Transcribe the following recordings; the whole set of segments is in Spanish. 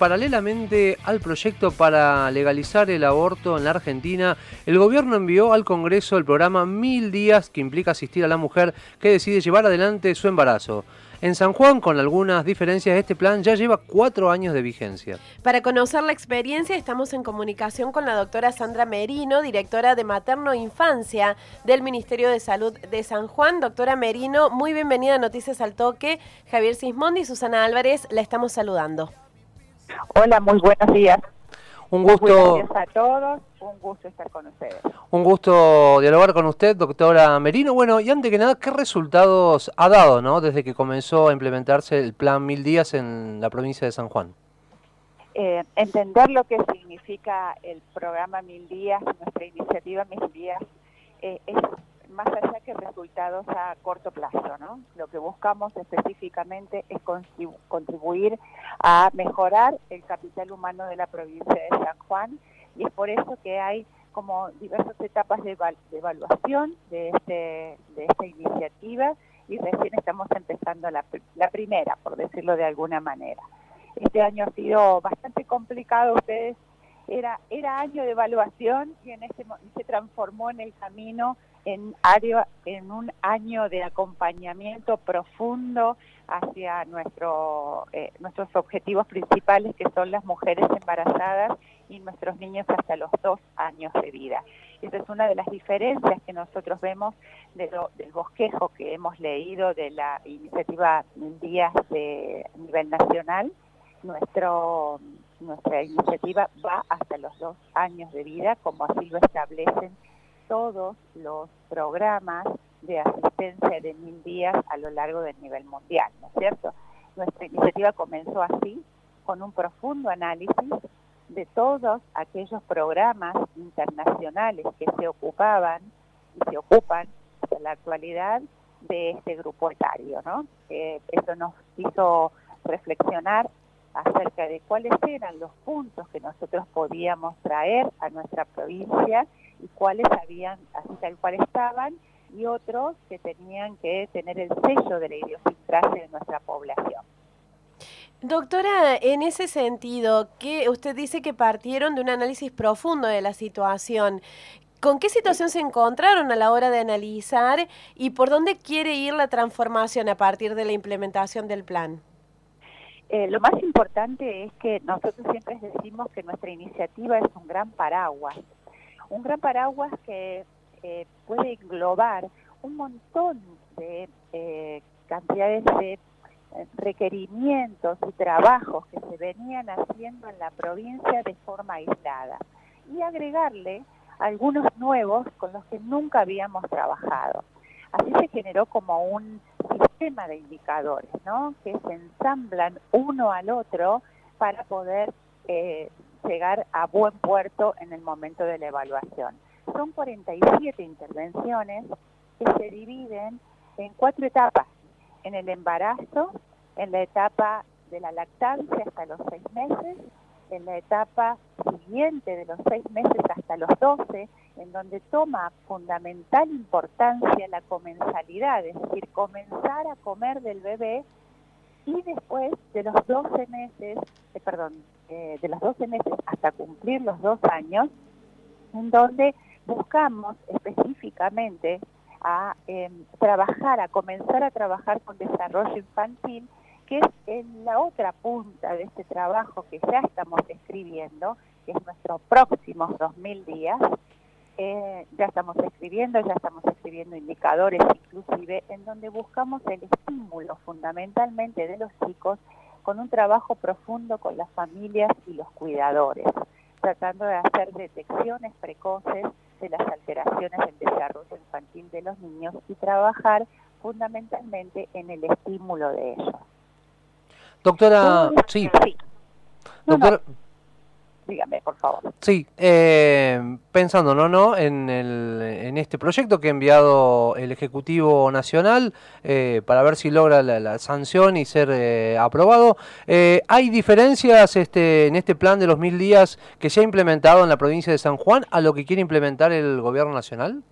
Paralelamente al proyecto para legalizar el aborto en la Argentina, el gobierno envió al Congreso el programa Mil Días que implica asistir a la mujer que decide llevar adelante su embarazo. En San Juan, con algunas diferencias, este plan ya lleva cuatro años de vigencia. Para conocer la experiencia, estamos en comunicación con la doctora Sandra Merino, directora de Materno Infancia del Ministerio de Salud de San Juan. Doctora Merino, muy bienvenida a Noticias al Toque. Javier Sismondi y Susana Álvarez la estamos saludando. Hola, muy buenos días. Un gusto. Gracias a todos, un gusto estar con ustedes. Un gusto dialogar con usted, doctora Merino. Bueno, y antes que nada, ¿qué resultados ha dado ¿no? desde que comenzó a implementarse el plan Mil Días en la provincia de San Juan? Eh, entender lo que significa el programa Mil Días, nuestra iniciativa Mil Días, eh, es más allá que resultados a corto plazo, ¿no? Lo que buscamos específicamente es contribuir a mejorar el capital humano de la provincia de San Juan y es por eso que hay como diversas etapas de, evaluación de, este, de esta iniciativa y recién estamos empezando la, la primera, por decirlo de alguna manera. Este año ha sido bastante complicado, ustedes era, era año de evaluación y en este se transformó en el camino en, área, en un año de acompañamiento profundo hacia nuestro, eh, nuestros objetivos principales, que son las mujeres embarazadas y nuestros niños hasta los dos años de vida. Esa es una de las diferencias que nosotros vemos de del bosquejo que hemos leído de la iniciativa Días de nivel nacional. Nuestro, nuestra iniciativa va hasta los dos años de vida, como así lo establecen todos los programas de asistencia de mil días a lo largo del nivel mundial, ¿no es cierto? Nuestra iniciativa comenzó así, con un profundo análisis de todos aquellos programas internacionales que se ocupaban y se ocupan en la actualidad de este grupo etario, ¿no? eso nos hizo reflexionar acerca de cuáles eran los puntos que nosotros podíamos traer a nuestra provincia y cuáles habían, así tal cual estaban, y otros que tenían que tener el sello de la idiosincrasia de nuestra población. Doctora, en ese sentido, que usted dice que partieron de un análisis profundo de la situación. ¿Con qué situación se encontraron a la hora de analizar y por dónde quiere ir la transformación a partir de la implementación del plan? Eh, lo más importante es que nosotros siempre decimos que nuestra iniciativa es un gran paraguas un gran paraguas que eh, puede englobar un montón de eh, cantidades de eh, requerimientos y trabajos que se venían haciendo en la provincia de forma aislada y agregarle algunos nuevos con los que nunca habíamos trabajado. Así se generó como un sistema de indicadores, ¿no? Que se ensamblan uno al otro para poder llegar a buen puerto en el momento de la evaluación. Son 47 intervenciones que se dividen en cuatro etapas. En el embarazo, en la etapa de la lactancia hasta los seis meses, en la etapa siguiente de los seis meses hasta los 12, en donde toma fundamental importancia la comensalidad, es decir, comenzar a comer del bebé y después de los 12 meses, eh, perdón, eh, de los 12 meses hasta cumplir los dos años, en donde buscamos específicamente a em, trabajar, a comenzar a trabajar con desarrollo infantil, que es en la otra punta de este trabajo que ya estamos escribiendo, que es nuestro próximo 2000 días, eh, ya estamos escribiendo, ya estamos escribiendo indicadores inclusive, en donde buscamos el estímulo fundamentalmente de los chicos con un trabajo profundo con las familias y los cuidadores, tratando de hacer detecciones precoces de las alteraciones del desarrollo infantil de los niños y trabajar fundamentalmente en el estímulo de ellos. Doctora, sí. Doctora, dígame, por favor. Sí, eh, pensando ¿no? ¿no? En, el, en este proyecto que ha enviado el Ejecutivo Nacional eh, para ver si logra la, sanción y ser eh, aprobado, ¿hay diferencias este, en este plan de los mil días que se ha implementado en la provincia de San Juan a lo que quiere implementar el Gobierno Nacional?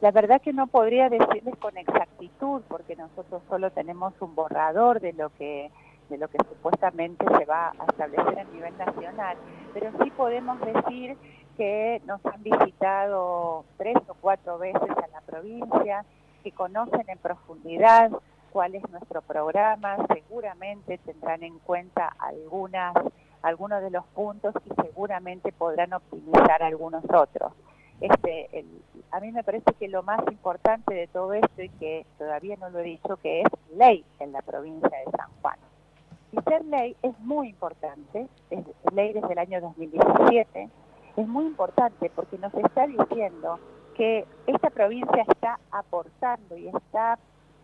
La verdad que no podría decirles con exactitud porque nosotros solo tenemos un borrador de lo que de lo que supuestamente se va a establecer a nivel nacional, pero sí podemos decir que nos han visitado tres o cuatro veces a la provincia, que conocen en profundidad cuál es nuestro programa, seguramente tendrán en cuenta algunas, algunos de los puntos y seguramente podrán optimizar algunos otros. Este, a mí me parece que lo más importante de todo esto, y que todavía no lo he dicho, que es ley en la provincia de San Juan. Y ser ley es muy importante, es ley desde el año 2017, es muy importante porque nos está diciendo que esta provincia está aportando y está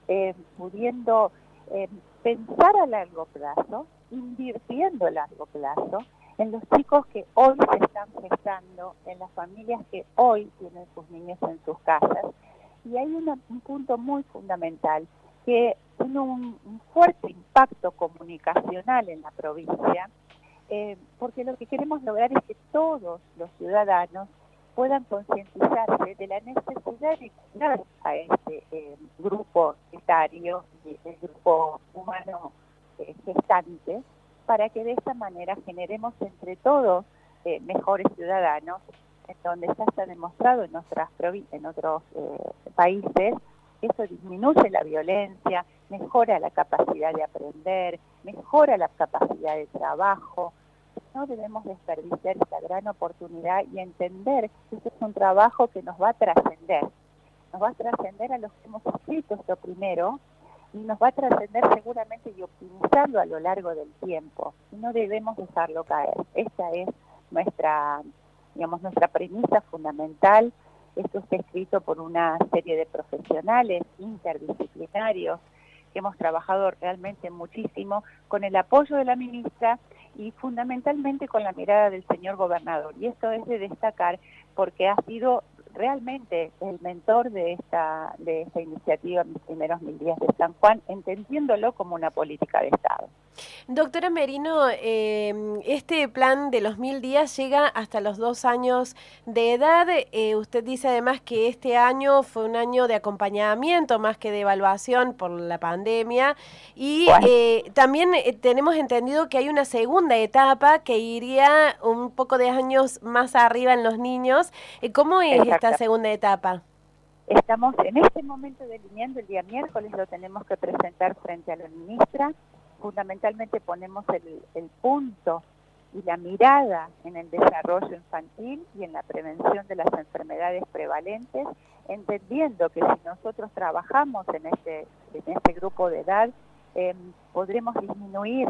eh, pudiendo eh, pensar a largo plazo, invirtiendo a largo plazo en los chicos que hoy se están gestando, en las familias que hoy tienen sus niños en sus casas. Y hay un punto muy fundamental que tiene un, fuerte impacto comunicacional en la provincia, eh, porque lo que queremos lograr es que todos los ciudadanos puedan concientizarse de la necesidad de cuidar a este eh, grupo etario, el grupo humano eh, gestante, para que de esta manera generemos entre todos mejores ciudadanos, en donde ya está demostrado en, en otros países eso disminuye la violencia, mejora la capacidad de aprender, mejora la capacidad de trabajo, no debemos desperdiciar esta gran oportunidad y entender que este es un trabajo que nos va a trascender. Nos va a trascender a los que hemos escrito esto primero y nos va a trascender seguramente y optimizarlo a lo largo del tiempo. No debemos dejarlo caer. Esta es nuestra, digamos, nuestra premisa fundamental. Esto está escrito por una serie de profesionales interdisciplinarios hemos trabajado realmente muchísimo con el apoyo de la ministra y fundamentalmente con la mirada del señor gobernador. Y esto es de destacar porque ha sido realmente el mentor de esta, de esta iniciativa mis primeros mil días de San Juan, entendiéndolo como una política de Estado. Doctora Merino, em, este plan de los mil días llega hasta los dos años de edad. Eh, usted dice además que este año fue un año de acompañamiento más que de evaluación por la pandemia. Y eh, también eh, tenemos entendido que hay una segunda etapa que iría un poco de años más arriba en los niños. ¿Cómo es esta segunda etapa? Estamos en este momento delineando el día miércoles, lo tenemos que presentar frente a la ministra fundamentalmente ponemos el, punto y la mirada en el desarrollo infantil y en la prevención de las enfermedades prevalentes, entendiendo que si nosotros trabajamos en este, en este grupo de edad, em, podremos disminuir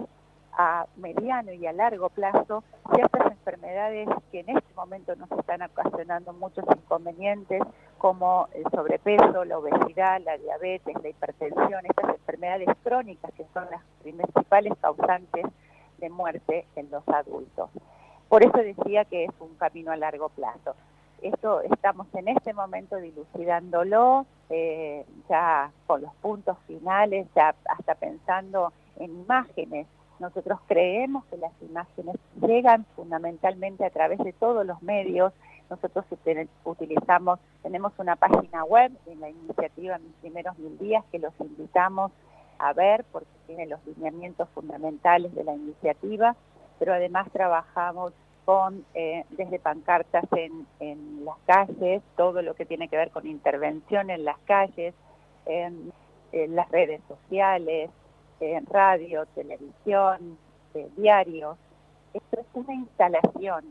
a mediano y a largo plazo ciertas enfermedades que en este momento nos están ocasionando muchos inconvenientes como el sobrepeso, la obesidad, la diabetes, la hipertensión, estas enfermedades crónicas que son las principales causantes de muerte en los adultos. Por eso decía que es un camino a largo plazo. Esto estamos en este momento dilucidándolo, eh, ya con los puntos finales, ya hasta pensando en imágenes nosotros creemos que las imágenes llegan fundamentalmente a través de todos los medios. Nosotros utilizamos, tenemos una página web en la iniciativa Mis Primeros Mil Días que los invitamos a ver porque tiene los lineamientos fundamentales de la iniciativa, pero además trabajamos con eh, desde pancartas en, en, las calles, todo lo que tiene que ver con intervención en las calles, en las redes sociales, en radio, televisión, diarios. Esto es una instalación,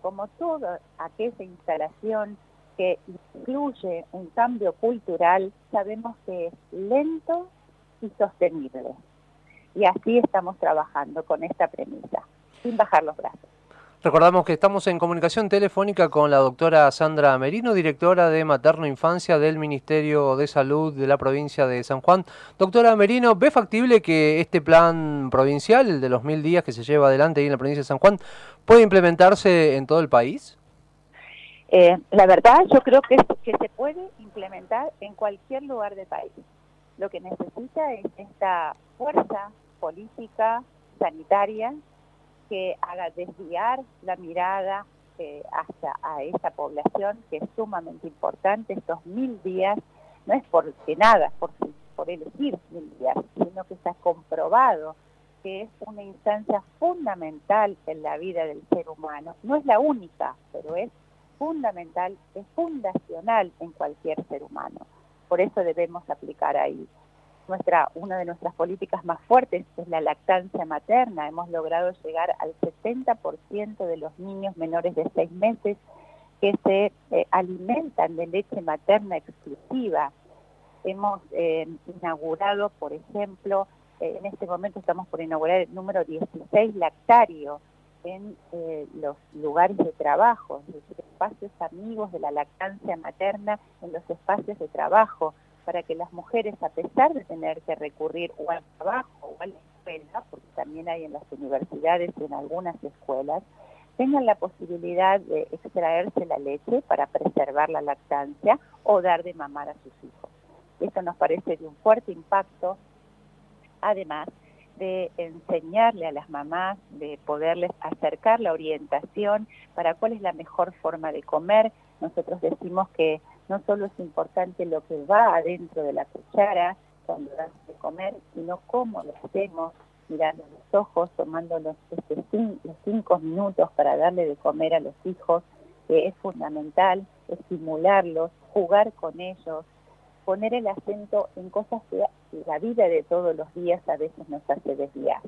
como toda aquella instalación que incluye un cambio cultural, sabemos que es lento y sostenible. Y así estamos trabajando con esta premisa, sin bajar los brazos. Recordamos que estamos en comunicación telefónica con la doctora Sandra Merino, directora de Materno Infancia del Ministerio de Salud de la provincia de San Juan. Doctora Merino, ¿ve factible que este plan provincial, el de los mil días que se lleva adelante ahí en la provincia de San Juan, pueda implementarse en todo el país? Eh, la verdad, yo creo que, que se puede implementar en cualquier lugar del país. Lo que necesita es esta fuerza política, sanitaria, que haga desviar la mirada eh, hacia a esa población que es sumamente importante. Estos mil días no es porque nada, por, por elegir mil días, sino que está comprobado que es una instancia fundamental en la vida del ser humano. No es la única, pero es fundamental, es fundacional en cualquier ser humano. Por eso debemos aplicar ahí. Nuestra, una de nuestras políticas más fuertes es la lactancia materna. Hemos logrado llegar al 70% de los niños menores de 6 meses que se eh, alimentan de leche materna exclusiva. Hemos eh, inaugurado, por ejemplo, eh, en este momento estamos por inaugurar el número 16 lactario en los lugares de trabajo, en los espacios amigos de la lactancia materna, en los espacios de trabajo, para que las mujeres, a pesar de tener que recurrir o al trabajo o a la escuela, porque también hay en las universidades y en algunas escuelas, tengan la posibilidad de extraerse la leche para preservar la lactancia o dar de mamar a sus hijos. Esto nos parece de un fuerte impacto además de enseñarle a las mamás, de poderles acercar la orientación para cuál es la mejor forma de comer. Nosotros decimos que no solo es importante lo que va adentro de la cuchara cuando damos de comer, sino cómo lo hacemos, mirando los ojos, tomando los, este, los cinco minutos para darle de comer a los hijos, que es fundamental, estimularlos, jugar con ellos, poner el acento en cosas que la vida de todos los días a veces nos hace desviar.